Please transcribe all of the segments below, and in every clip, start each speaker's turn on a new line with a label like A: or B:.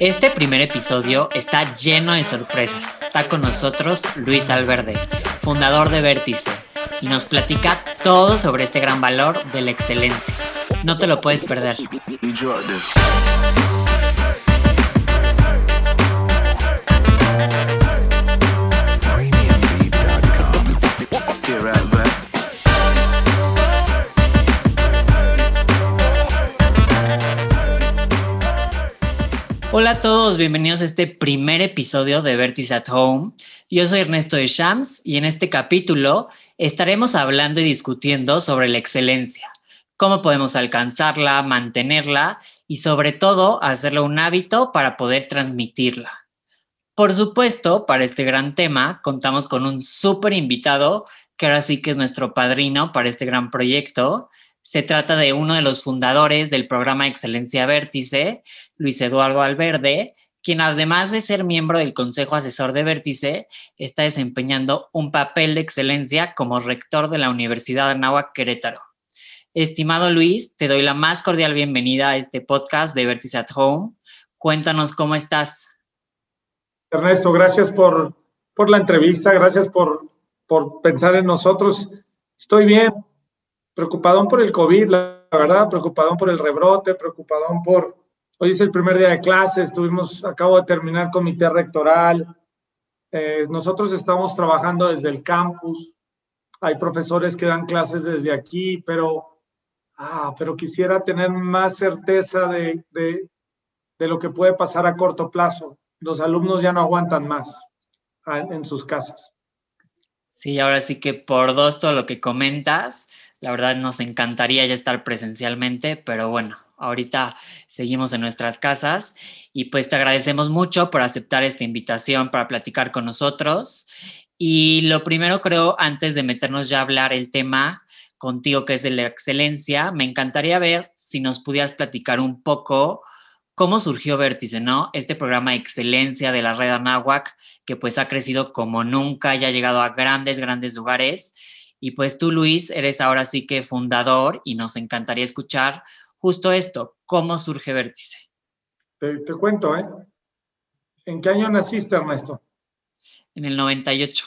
A: Este primer episodio está lleno de sorpresas. Está con nosotros Luis Alverde, fundador de Vértice, y nos platica todo sobre este gran valor de la excelencia. No te lo puedes perder. Hola a todos, bienvenidos a este primer episodio de Vertice at Home. Yo soy Ernesto de Shams y en este capítulo estaremos hablando y discutiendo sobre la excelencia, cómo podemos alcanzarla, mantenerla y sobre todo hacerlo un hábito para poder transmitirla. Por supuesto, para este gran tema contamos con un súper invitado que ahora sí que es nuestro padrino para este gran proyecto se trata de uno de los fundadores del programa Excelencia Vértice, Luis Eduardo Alverde, quien además de ser miembro del Consejo Asesor de Vértice, está desempeñando un papel de excelencia como rector de la Universidad de Anáhuac Querétaro. Estimado Luis, te doy la más cordial bienvenida a este podcast de Vértice at Home. Cuéntanos cómo estás.
B: Ernesto, gracias por, por la entrevista, gracias por, por pensar en nosotros. Estoy bien, preocupadón por el COVID, la verdad, preocupadón por el rebrote, preocupadón por, hoy es el primer día de clase, estuvimos, acabo de terminar comité rectoral, eh, nosotros estamos trabajando desde el campus, hay profesores que dan clases desde aquí, pero, ah, pero quisiera tener más certeza de, de, de lo que puede pasar a corto plazo. Los alumnos ya no aguantan más ah, en sus casas.
A: Sí, ahora sí que por dos todo lo que comentas, la verdad nos encantaría ya estar presencialmente, pero bueno, ahorita seguimos en nuestras casas y pues te agradecemos mucho por aceptar esta invitación para platicar con nosotros. Y lo primero creo, antes de meternos ya a hablar el tema contigo que es de la excelencia, me encantaría ver si nos pudieras platicar un poco cómo surgió Vértice, ¿no? Este programa de excelencia de la red Anáhuac, que pues ha crecido como nunca y ha llegado a grandes, grandes lugares y pues tú, Luis, eres ahora sí que fundador y nos encantaría escuchar justo esto, cómo surge Vértice.
B: Te, cuento, ¿eh? ¿En qué año naciste, Ernesto?
A: En el 98.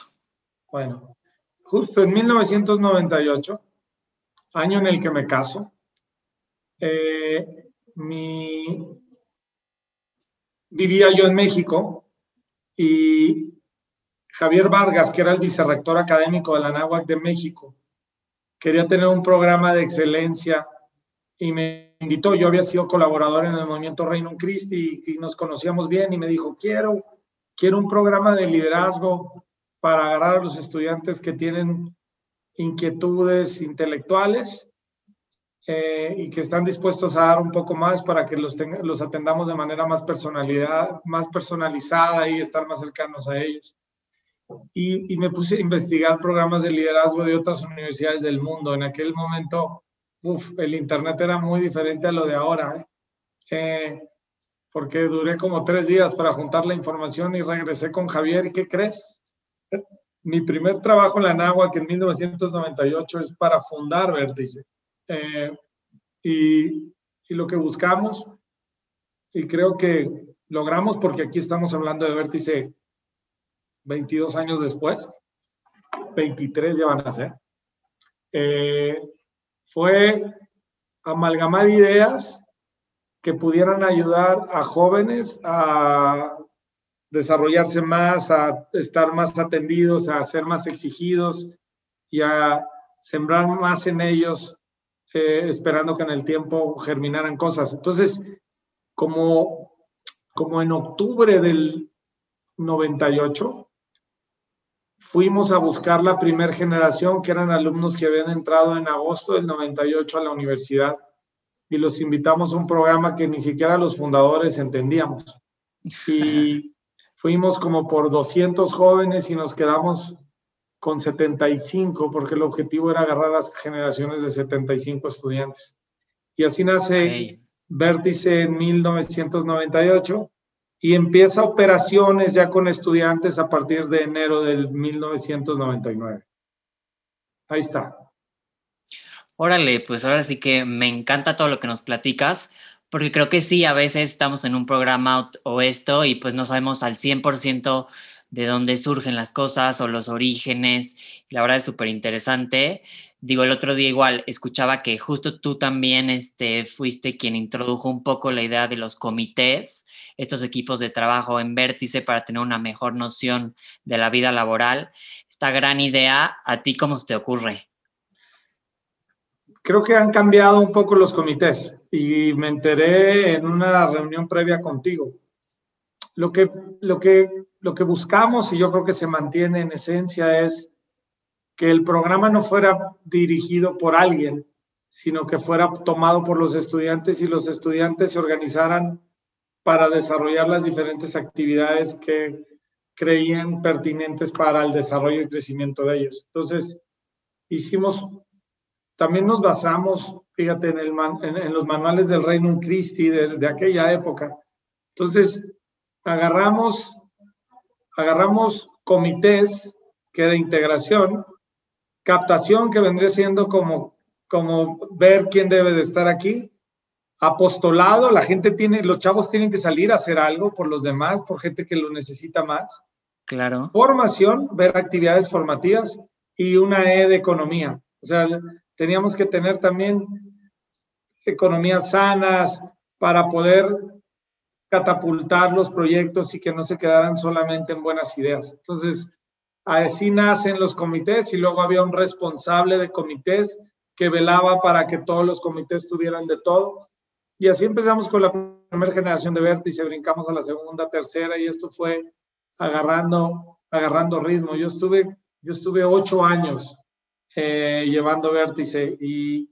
B: Bueno, justo en 1998, año en el que me caso, eh, mi... vivía yo en México y Javier Vargas, que era el vicerrector académico de la NAWAC de México, quería tener un programa de excelencia y me invitó. Yo había sido colaborador en el movimiento Reino Christi y, nos conocíamos bien y me dijo, quiero, quiero un programa de liderazgo para agarrar a los estudiantes que tienen inquietudes intelectuales eh, y que están dispuestos a dar un poco más para que los, los atendamos de manera más, personalidad, más personalizada y estar más cercanos a ellos y, me puse a investigar programas de liderazgo de otras universidades del mundo. En aquel momento, uf, el Internet era muy diferente a lo de ahora, ¿eh? Eh, porque duré como tres días para juntar la información y regresé con Javier. ¿Qué crees? Mi primer trabajo en la NAWA, que en 1998 es para fundar Vértice. Eh, y, y lo que buscamos, y creo que logramos, porque aquí estamos hablando de Vértice 22 años después, 23 ya van a ser, eh, fue amalgamar ideas que pudieran ayudar a jóvenes a desarrollarse más, a estar más atendidos, a ser más exigidos y a sembrar más en ellos, eh, esperando que en el tiempo germinaran cosas. Entonces, como, como en octubre del 98, fuimos a buscar la primera generación, que eran alumnos que habían entrado en agosto del 98 a la universidad, y los invitamos a un programa que ni siquiera los fundadores entendíamos. Y fuimos como por 200 jóvenes y nos quedamos con 75, porque el objetivo era agarrar las generaciones de 75 estudiantes. Y así nace Vértice en 1998 y empieza operaciones ya con estudiantes a partir de enero del 1999. Ahí está.
A: Órale, pues ahora sí que me encanta todo lo que nos platicas, porque creo que sí, a veces estamos en un programa o esto y pues no sabemos al 100% de dónde surgen las cosas o los orígenes. La verdad es súper interesante. Digo, el otro día igual escuchaba que justo tú también este, fuiste quien introdujo un poco la idea de los comités, estos equipos de trabajo en vértice para tener una mejor noción de la vida laboral. Esta gran idea, ¿a ti cómo se te ocurre?
B: Creo que han cambiado un poco los comités y me enteré en una reunión previa contigo. Lo que, lo que, lo que buscamos y yo creo que se mantiene en esencia es que el programa no fuera dirigido por alguien, sino que fuera tomado por los estudiantes y los estudiantes se organizaran para desarrollar las diferentes actividades que creían pertinentes para el desarrollo y crecimiento de ellos. Entonces, hicimos, también nos basamos, fíjate, en, el en, los manuales del Reino Christi de, de aquella época. Entonces, agarramos, agarramos comités que era integración, captación que vendría siendo como, como ver quién debe de estar aquí, apostolado, la gente tiene, los chavos tienen que salir a hacer algo por los demás, por gente que lo necesita más.
A: Claro.
B: Formación, ver actividades formativas y una E de economía. O sea, teníamos que tener también economías sanas para poder catapultar los proyectos y que no se quedaran solamente en buenas ideas. Entonces, Así nacen los comités y luego había un responsable de comités que velaba para que todos los comités tuvieran de todo. Y así empezamos con la primera generación de Vértice, brincamos a la segunda, tercera y esto fue agarrando, agarrando ritmo. Yo estuve, yo estuve ocho años eh, llevando Vértice y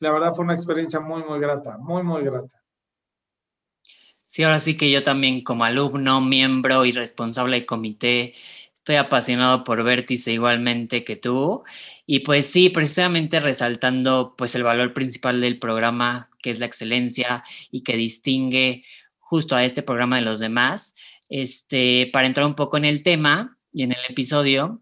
B: la verdad fue una experiencia muy, muy grata, muy, muy grata.
A: Sí, ahora sí que yo también como alumno, miembro y responsable de comité, Estoy apasionado por Vértice igualmente que tú. Y pues sí, precisamente resaltando pues el valor principal del programa, que es la excelencia y que distingue justo a este programa de los demás. Este, para entrar un poco en el tema y en el episodio,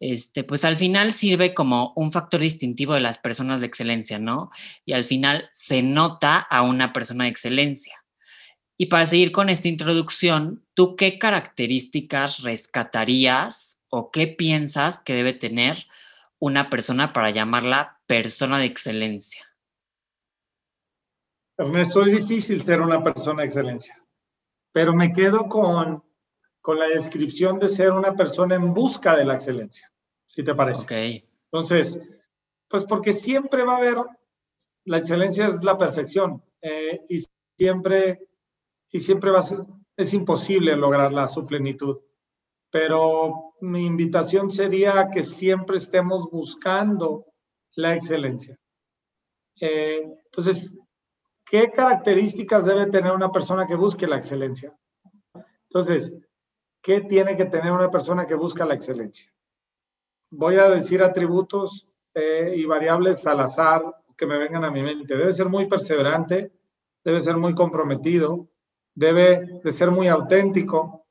A: este, pues al final sirve como un factor distintivo de las personas de excelencia, ¿no? Y al final se nota a una persona de excelencia. Y para seguir con esta introducción, ¿tú qué características rescatarías o qué piensas que debe tener una persona para llamarla persona de excelencia?
B: Ernesto, es difícil ser una persona de excelencia, pero me quedo con, con la descripción de ser una persona en busca de la excelencia, si te parece.
A: Ok.
B: Entonces, pues porque siempre va a haber, la excelencia es la perfección eh, y siempre y siempre va a ser, es imposible lograrla su plenitud. Pero mi invitación sería que siempre estemos buscando la excelencia. Eh, entonces, ¿qué características debe tener una persona que busque la excelencia? Entonces, ¿qué tiene que tener una persona que busca la excelencia? Voy a decir atributos eh, y variables al azar que me vengan a mi mente. Debe ser muy perseverante, debe ser muy comprometido, debe de ser muy auténtico,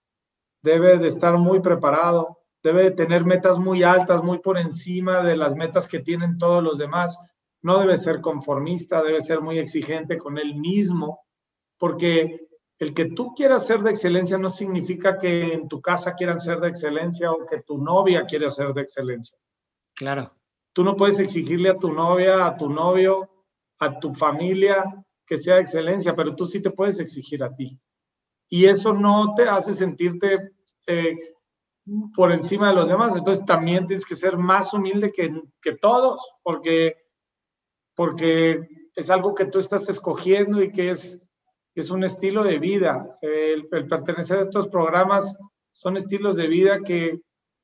B: debe de estar muy preparado, debe de tener metas muy altas, muy por encima de las metas que tienen todos los demás. No debe ser conformista, debe ser muy exigente con él mismo, porque el que tú quieras ser de excelencia no significa que en tu casa quieran ser de excelencia o que tu novia quiera ser de excelencia.
A: Claro.
B: Tú no puedes exigirle a tu novia, a tu novio, a tu familia, que sea excelencia, pero tú sí te puedes exigir a ti. Y eso no te hace sentirte eh, por encima de los demás. Entonces también tienes que ser más humilde que, que todos, porque, porque es algo que tú estás escogiendo y que es, es un estilo de vida. El, el, pertenecer a estos programas son estilos de vida que,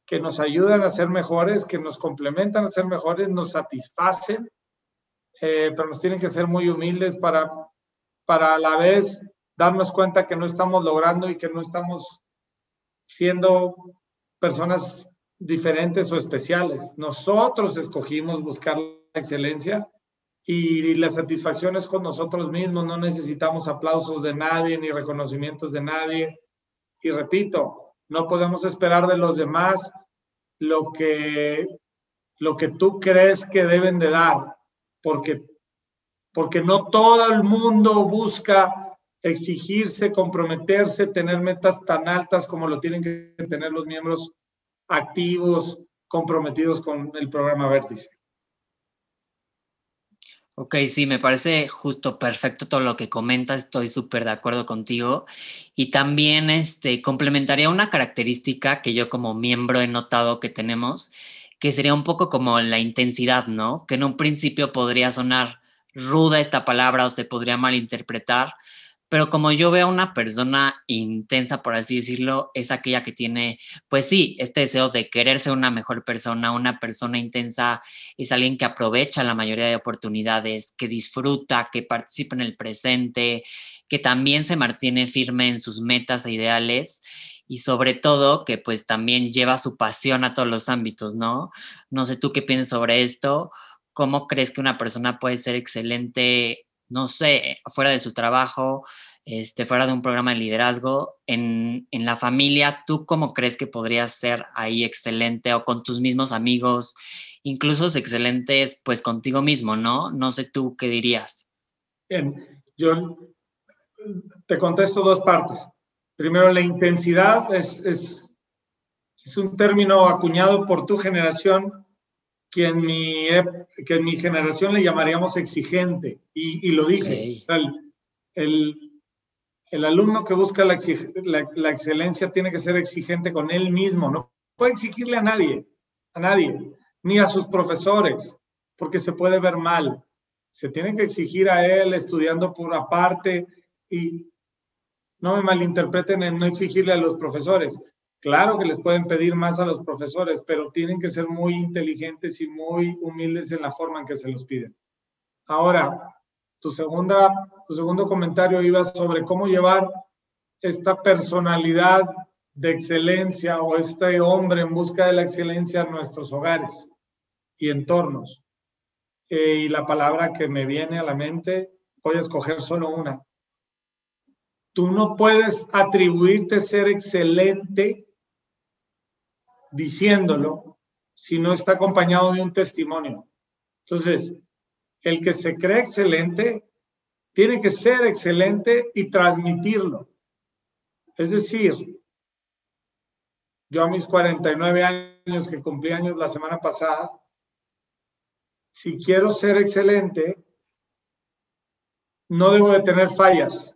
B: que nos ayudan a ser mejores, que nos complementan a ser mejores, nos satisfacen eh, pero nos tienen que ser muy humildes para, para a la vez darnos cuenta que no estamos logrando y que no estamos siendo personas diferentes o especiales. Nosotros escogimos buscar la excelencia y, la satisfacción es con nosotros mismos. No necesitamos aplausos de nadie ni reconocimientos de nadie. Y repito, no podemos esperar de los demás lo que, lo que tú crees que deben de dar porque porque no todo el mundo busca exigirse, comprometerse, tener metas tan altas como lo tienen que tener los miembros activos, comprometidos con el programa Vértice.
A: Ok, sí, me parece justo perfecto todo lo que comentas, estoy súper de acuerdo contigo. Y también este, complementaría una característica que yo como miembro he notado que tenemos, que sería un poco como la intensidad, ¿no? Que en un principio podría sonar ruda esta palabra o se podría malinterpretar, pero como yo veo a una persona intensa, por así decirlo, es aquella que tiene, pues sí, este deseo de querer ser una mejor persona, una persona intensa es alguien que aprovecha la mayoría de oportunidades, que disfruta, que participa en el presente, que también se mantiene firme en sus metas e ideales y sobre todo que pues también lleva su pasión a todos los ámbitos, ¿no? No sé tú qué piensas sobre esto, cómo crees que una persona puede ser excelente no sé, fuera de su trabajo, este, fuera de un programa de liderazgo, en, en, la familia, ¿tú cómo crees que podrías ser ahí excelente o con tus mismos amigos, incluso excelentes pues contigo mismo, ¿no? No sé tú qué dirías.
B: Bien, yo te contesto dos partes. Primero, la intensidad es, es, es un término acuñado por tu generación que en mi, que en mi generación le llamaríamos exigente, y, y lo dije. El, el, el, alumno que busca la, la, la, excelencia tiene que ser exigente con él mismo, no puede exigirle a nadie, a nadie, ni a sus profesores, porque se puede ver mal. Se tiene que exigir a él estudiando por aparte y no me malinterpreten en no exigirle a los profesores. Claro que les pueden pedir más a los profesores, pero tienen que ser muy inteligentes y muy humildes en la forma en que se los piden. Ahora, tu, segunda, tu segundo comentario iba sobre cómo llevar esta personalidad de excelencia o este hombre en busca de la excelencia a nuestros hogares y entornos. Eh, y la palabra que me viene a la mente, voy a escoger solo una. Tú no puedes atribuirte ser excelente diciéndolo si no está acompañado de un testimonio. Entonces, el que se cree excelente tiene que ser excelente y transmitirlo. Es decir, yo a mis 49 años, que cumplí años la semana pasada, si quiero ser excelente, no debo de tener fallas.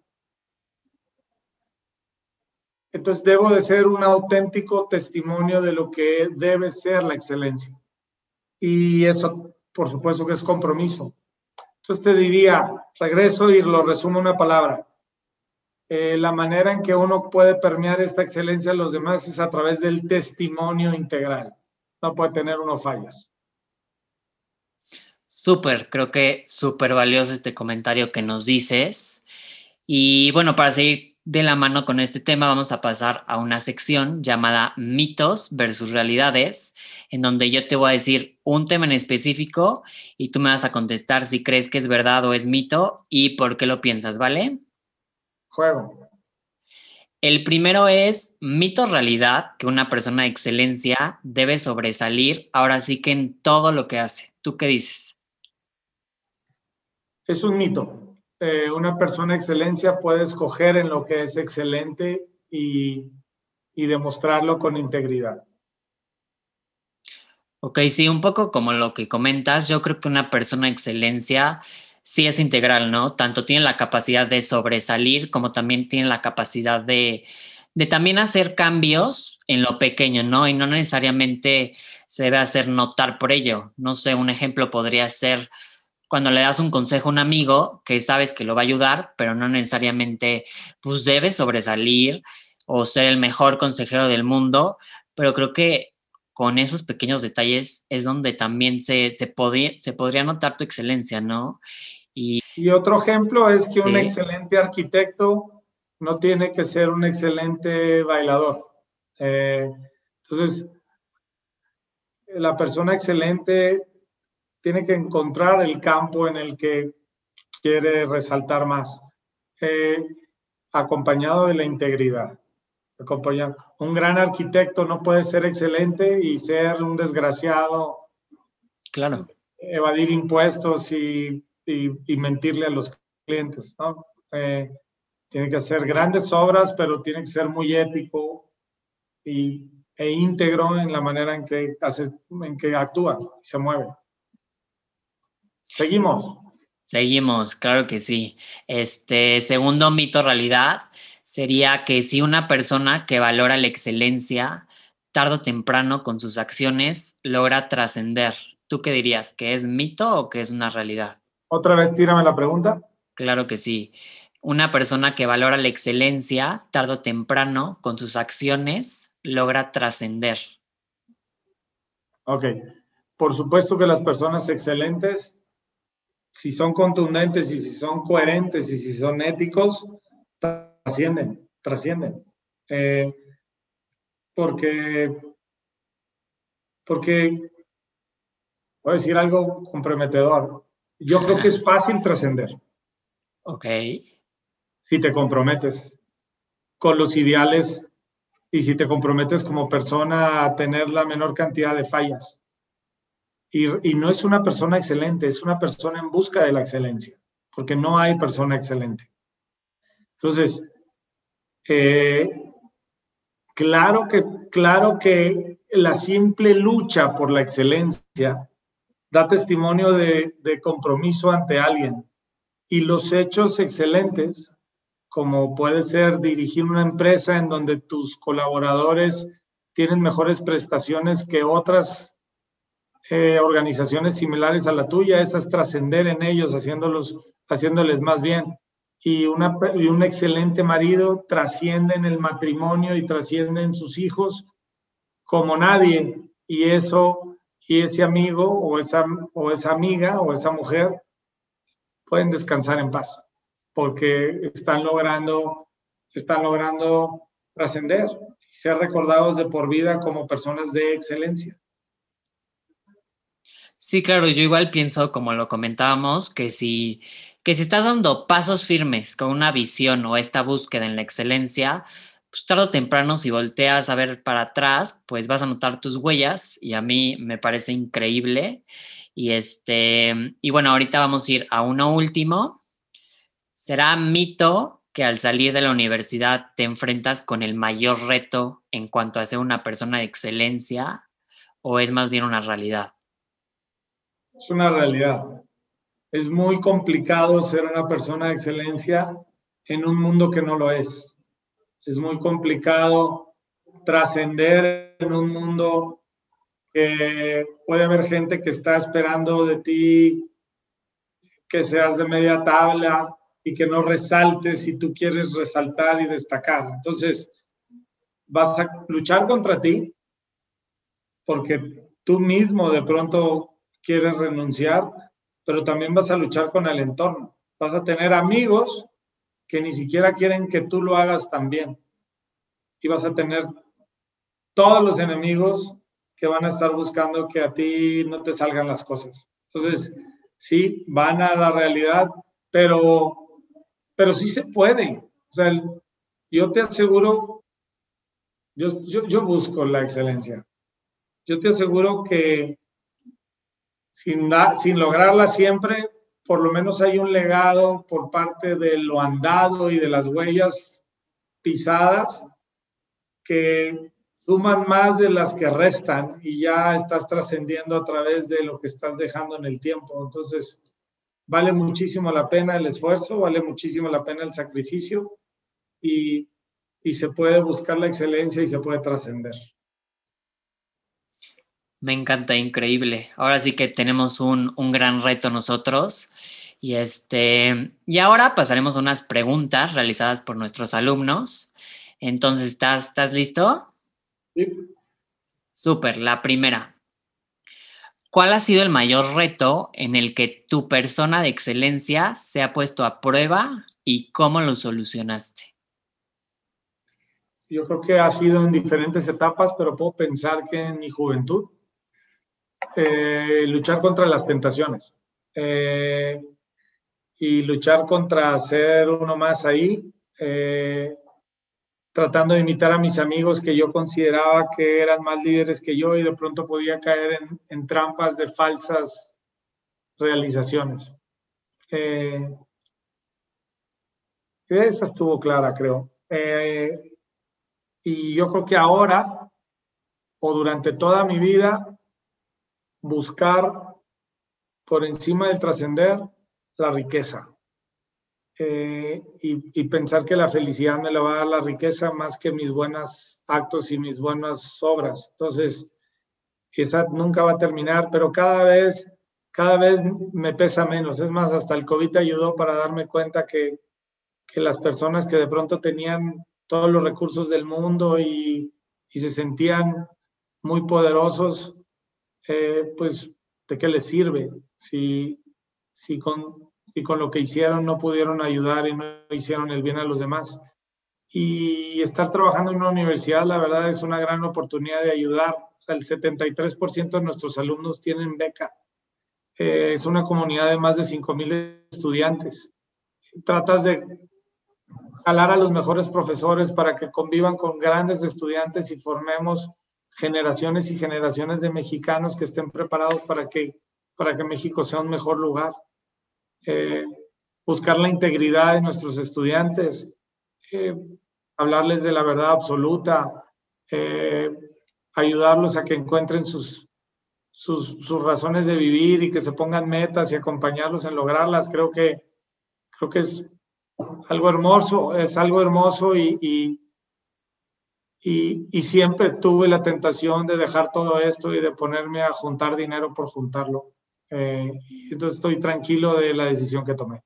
B: Entonces debo de ser un auténtico testimonio de lo que debe ser la excelencia. Y eso, por supuesto que es compromiso. Entonces te diría, regreso y lo resumo en una palabra. Eh, la manera en que uno puede permear esta excelencia a los demás es a través del testimonio integral. No puede tener uno fallas.
A: Súper, creo que súper valioso este comentario que nos dices. Y bueno, para seguir de la mano con este tema vamos a pasar a una sección llamada mitos versus realidades, en donde yo te voy a decir un tema en específico y tú me vas a contestar si crees que es verdad o es mito y por qué lo piensas, ¿vale?
B: Juego.
A: El primero es mito realidad, que una persona de excelencia debe sobresalir ahora sí que en todo lo que hace. ¿Tú qué dices?
B: Es un mito. Eh, una persona de excelencia puede escoger en lo que es excelente y, y demostrarlo con integridad.
A: Ok, sí, un poco como lo que comentas, yo creo que una persona de excelencia sí es integral, ¿no? Tanto tiene la capacidad de sobresalir como también tiene la capacidad de, de también hacer cambios en lo pequeño, ¿no? Y no necesariamente se debe hacer notar por ello. No sé, un ejemplo podría ser cuando le das un consejo a un amigo que sabes que lo va a ayudar, pero no necesariamente pues debes sobresalir o ser el mejor consejero del mundo, pero creo que con esos pequeños detalles es donde también se, se, podría, se podría notar tu excelencia, ¿no?
B: Y, y otro ejemplo es que un excelente arquitecto no tiene que ser un excelente bailador. Eh, entonces, la persona excelente tiene que encontrar el campo en el que quiere resaltar más, eh, acompañado de la integridad. Acompañado. Un gran arquitecto no puede ser excelente y ser un desgraciado.
A: Claro.
B: Evadir impuestos y y, mentirle a los clientes, ¿no? Eh, tiene que hacer grandes obras, pero tiene que ser muy épico y, e íntegro en la manera en que, hace, en que actúa y se mueve. Seguimos.
A: Seguimos, claro que sí. Este segundo mito realidad sería que si una persona que valora la excelencia, tarde o temprano con sus acciones logra trascender. ¿Tú qué dirías? ¿Que es mito o que es una realidad?
B: Otra vez, tírame la pregunta.
A: Claro que sí. Una persona que valora la excelencia, tarde o temprano, con sus acciones, logra trascender.
B: Ok. Por supuesto que las personas excelentes si son contundentes y si son coherentes y si son éticos, trascienden, trascienden. Eh, porque, porque, voy a decir algo comprometedor. Yo creo que es fácil trascender.
A: Ok.
B: Si te comprometes con los ideales y si te comprometes como persona a tener la menor cantidad de fallas. Y, no es una persona excelente, es una persona en busca de la excelencia, porque no hay persona excelente. Entonces, eh, claro, que, claro que la simple lucha por la excelencia da testimonio de, de compromiso ante alguien. Y los hechos excelentes, como puede ser dirigir una empresa en donde tus colaboradores tienen mejores prestaciones que otras eh, organizaciones similares a la tuya, esas trascender en ellos, haciéndolos, haciéndoles más bien. Y, una, y un excelente marido trasciende en el matrimonio y trasciende en sus hijos como nadie. Y eso, y ese amigo o esa, o esa amiga o esa mujer pueden descansar en paz, porque están logrando, están logrando trascender y ser recordados de por vida como personas de excelencia.
A: Sí, claro, yo igual pienso, como lo comentábamos, que si, que si estás dando pasos firmes con una visión o esta búsqueda en la excelencia, pues tarde o temprano si volteas a ver para atrás, pues vas a notar tus huellas y a mí me parece increíble. Y este, y bueno, ahorita vamos a ir a uno último. ¿Será mito que al salir de la universidad te enfrentas con el mayor reto en cuanto a ser una persona de excelencia o es más bien una realidad?
B: Es una realidad. Es muy complicado ser una persona de excelencia en un mundo que no lo es. Es muy complicado trascender en un mundo que puede haber gente que está esperando de ti que seas de media tabla y que no resaltes si tú quieres resaltar y destacar. Entonces, vas a luchar contra ti porque tú mismo de pronto quieres renunciar, pero también vas a luchar con el entorno. Vas a tener amigos que ni siquiera quieren que tú lo hagas también. Y vas a tener todos los enemigos que van a estar buscando que a ti no te salgan las cosas. Entonces, sí, van a la realidad, pero, pero sí se puede. O sea, yo te aseguro, yo, yo, yo busco la excelencia. Yo te aseguro que sin, lograrla siempre, por lo menos hay un legado por parte de lo andado y de las huellas pisadas que suman más de las que restan y ya estás trascendiendo a través de lo que estás dejando en el tiempo. Entonces, vale muchísimo la pena el esfuerzo, vale muchísimo la pena el sacrificio y se puede buscar la excelencia y se puede trascender.
A: Me encanta, increíble. Ahora sí que tenemos un, gran reto nosotros. Y, este, y ahora pasaremos a unas preguntas realizadas por nuestros alumnos. Entonces, ¿estás, ¿estás listo?
B: Sí.
A: Súper, la primera. ¿Cuál ha sido el mayor reto en el que tu persona de excelencia se ha puesto a prueba y cómo lo solucionaste?
B: Yo creo que ha sido en diferentes etapas, pero puedo pensar que en mi juventud eh, luchar contra las tentaciones eh, y luchar contra ser uno más ahí, eh, tratando de imitar a mis amigos que yo consideraba que eran más líderes que yo y de pronto podía caer en, trampas de falsas realizaciones. Eh, esa estuvo clara, creo. Y yo creo que ahora, o durante toda mi vida, buscar por encima del trascender la riqueza. Eh, y, pensar que la felicidad me la va a dar la riqueza más que mis buenos actos y mis buenas obras. Entonces, esa nunca va a terminar, pero cada vez, cada vez me pesa menos. Es más, hasta el COVID ayudó para darme cuenta que, que las personas que de pronto tenían todos los recursos del mundo y, y se sentían muy poderosos, eh, pues, ¿de qué les sirve? Si, si con y con lo que hicieron no pudieron ayudar y no hicieron el bien a los demás. Y estar trabajando en una universidad, la verdad, es una gran oportunidad de ayudar. O sea, el 73% de nuestros alumnos tienen beca. Eh, es una comunidad de más de 5.000 estudiantes. Tratas de jalar a los mejores profesores para que convivan con grandes estudiantes y formemos generaciones y generaciones de mexicanos que estén preparados para que, para que México sea un mejor lugar. Eh, buscar la integridad de nuestros estudiantes, eh, hablarles de la verdad absoluta, eh, ayudarlos a que encuentren sus, sus, sus, razones de vivir y que se pongan metas y acompañarlos en lograrlas. Creo que, creo que es algo hermoso, es algo hermoso y, y, y, y siempre tuve la tentación de dejar todo esto y de ponerme a juntar dinero por juntarlo. Eh, entonces estoy tranquilo de la decisión que tomé.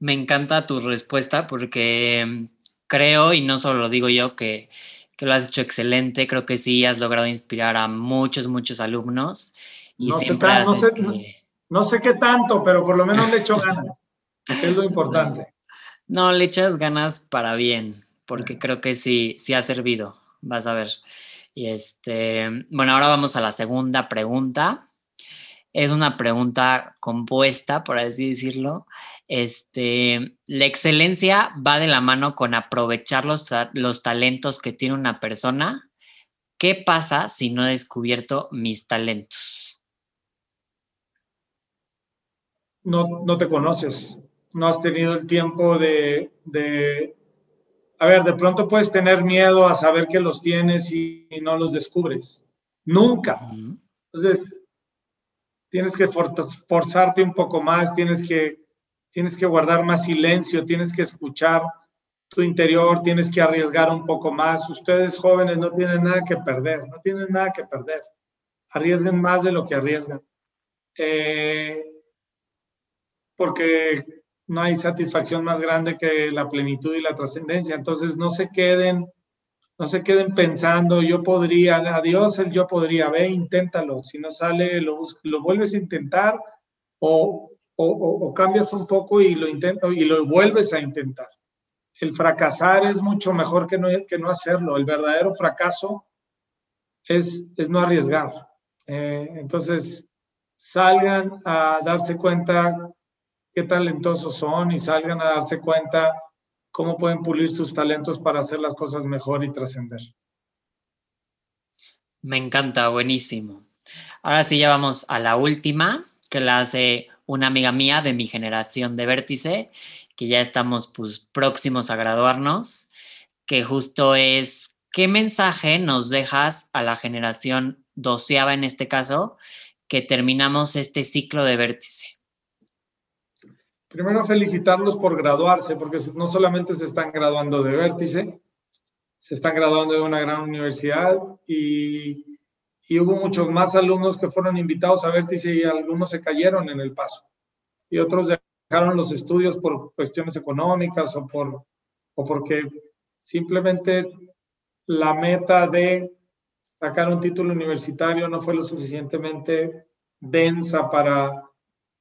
A: Me encanta tu respuesta porque mm, creo, y no solo lo digo yo, que, que, lo has hecho excelente. Creo que sí has logrado inspirar a muchos, muchos alumnos. Y
B: no
A: siempre
B: sé, no, sé, no, sé, qué tanto, pero por lo menos le echo ganas. es lo importante.
A: No, le echas ganas para bien, porque creo que sí, sí ha servido. Vas a ver. Y este, bueno, ahora vamos a la segunda pregunta es una pregunta compuesta, por así decirlo. Este, la excelencia va de la mano con aprovechar los, los talentos que tiene una persona. ¿Qué pasa si no he descubierto mis talentos?
B: No, no te conoces, no has tenido el tiempo de, a ver, de pronto puedes tener miedo a saber que los tienes y, no los descubres. Nunca. Entonces, tienes que forzarte un poco más, tienes que, tienes que guardar más silencio, tienes que escuchar tu interior, tienes que arriesgar un poco más. Ustedes jóvenes no tienen nada que perder, no tienen nada que perder. Arriesguen más de lo que arriesgan. Eh, porque no hay satisfacción más grande que la plenitud y la trascendencia. Entonces no se queden no se queden pensando, yo podría, adiós el yo podría, ve, inténtalo, si no sale, lo, lo vuelves a intentar o, o, cambias un poco y lo, intento, y lo vuelves a intentar. El fracasar es mucho mejor que no, que no hacerlo. El verdadero fracaso es, es no arriesgar. Eh, entonces, salgan a darse cuenta qué talentosos son y salgan a darse cuenta cómo pueden pulir sus talentos para hacer las cosas mejor y trascender.
A: Me encanta, buenísimo. Ahora sí, ya vamos a la última, que la hace una amiga mía de mi generación de vértice, que ya estamos pues, próximos a graduarnos, que justo es, ¿qué mensaje nos dejas a la generación doceava en este caso, que terminamos este ciclo de vértice?
B: Primero felicitarlos por graduarse, porque no solamente se están graduando de vértice, se están graduando de una gran universidad y, y hubo muchos más alumnos que fueron invitados a vértice y algunos se cayeron en el paso. Y otros dejaron los estudios por cuestiones económicas o, por, o porque simplemente la meta de sacar un título universitario no fue lo suficientemente densa para,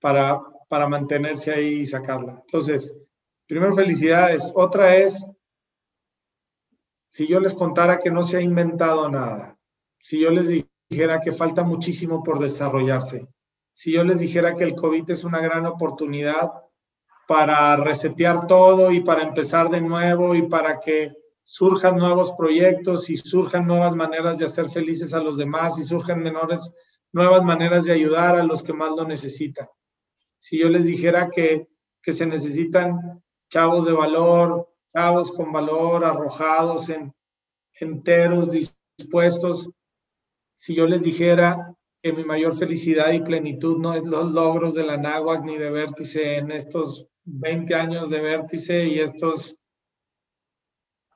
B: para, para mantenerse ahí y sacarla. Entonces, primero felicidades. Otra es, si yo les contara que no se ha inventado nada, si yo les dijera que falta muchísimo por desarrollarse, si yo les dijera que el COVID es una gran oportunidad para resetear todo y para empezar de nuevo y para que surjan nuevos proyectos y surjan nuevas maneras de hacer felices a los demás y surjan menores, nuevas maneras de ayudar a los que más lo necesitan si yo les dijera que, que se necesitan chavos de valor, chavos con valor, arrojados, en, enteros, dispuestos, si yo les dijera que mi mayor felicidad y plenitud no es los logros de la náhuac ni de vértice en estos 20 años de vértice y estos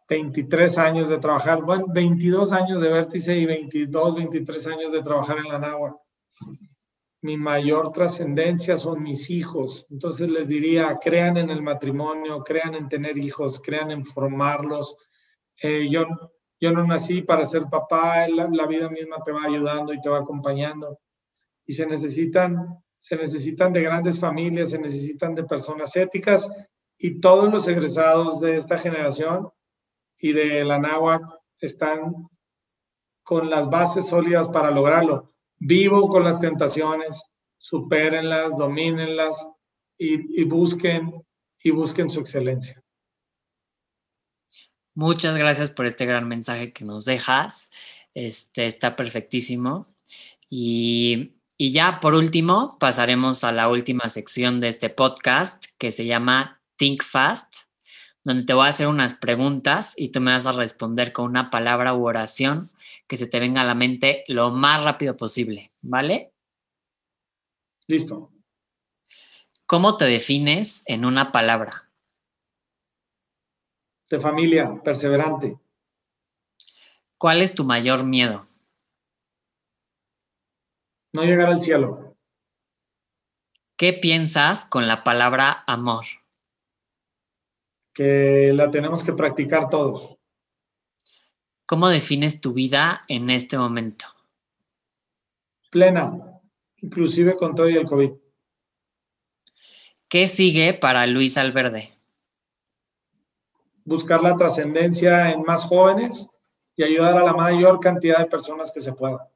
B: 23 años de trabajar, bueno, 22 años de vértice y 22, 23 años de trabajar en la náhuac. Mi mayor trascendencia son mis hijos. Entonces les diría, crean en el matrimonio, crean en tener hijos, crean en formarlos. Eh, yo, yo no nací para ser papá, la, vida misma te va ayudando y te va acompañando. Y se necesitan, se necesitan de grandes familias, se necesitan de personas éticas y todos los egresados de esta generación y de la náhuac están con las bases sólidas para lograrlo. Vivo con las tentaciones, supérenlas, domínenlas y, busquen su excelencia.
A: Muchas gracias por este gran mensaje que nos dejas. Este está perfectísimo. Y, y ya por último, pasaremos a la última sección de este podcast que se llama Think Fast, donde te voy a hacer unas preguntas y tú me vas a responder con una palabra u oración que se te venga a la mente lo más rápido posible, ¿vale?
B: Listo.
A: ¿Cómo te defines en una palabra?
B: de familia, perseverante.
A: ¿Cuál es tu mayor miedo?
B: No llegar al cielo.
A: ¿Qué piensas con la palabra amor?
B: Que la tenemos que practicar todos.
A: ¿Cómo defines tu vida en este momento?
B: Plena, inclusive con todo y el COVID.
A: ¿Qué sigue para Luis Alverde?
B: buscar la trascendencia en más jóvenes y ayudar a la mayor cantidad de personas que se pueda.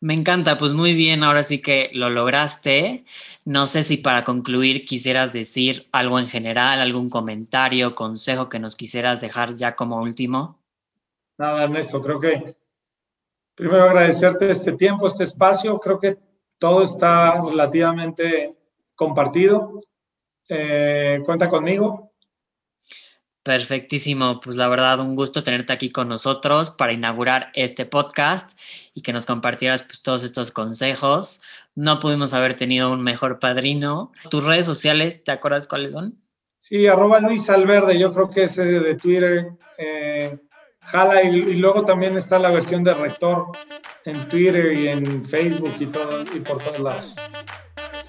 A: Me encanta, pues muy bien, ahora sí que lo lograste. No sé si para concluir quisieras decir algo en general, algún comentario, consejo que nos quisieras dejar ya como último.
B: Nada, Ernesto, creo que primero agradecerte este tiempo, este espacio. Creo que todo está relativamente compartido. Eh, cuenta conmigo.
A: Perfectísimo, pues la verdad un gusto tenerte aquí con nosotros para inaugurar este podcast y que nos compartieras pues, todos estos consejos. No pudimos haber tenido un mejor padrino. ¿Tus redes sociales, te acuerdas cuáles son?
B: Sí, arroba Luis Alverde, yo creo que ese de Twitter. Eh, jala y, y, luego también está la versión de Rector en Twitter y en Facebook y, todo, y por todos lados.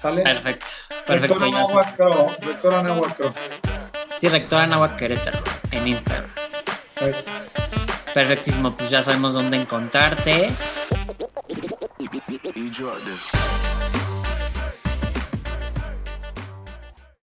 A: ¿Sale? Perfecto, perfecto.
B: Rector Rector Anahuac
A: Sí, Rectora Nahua Querétaro en Instagram. Perfectísimo, pues ya sabemos dónde encontrarte.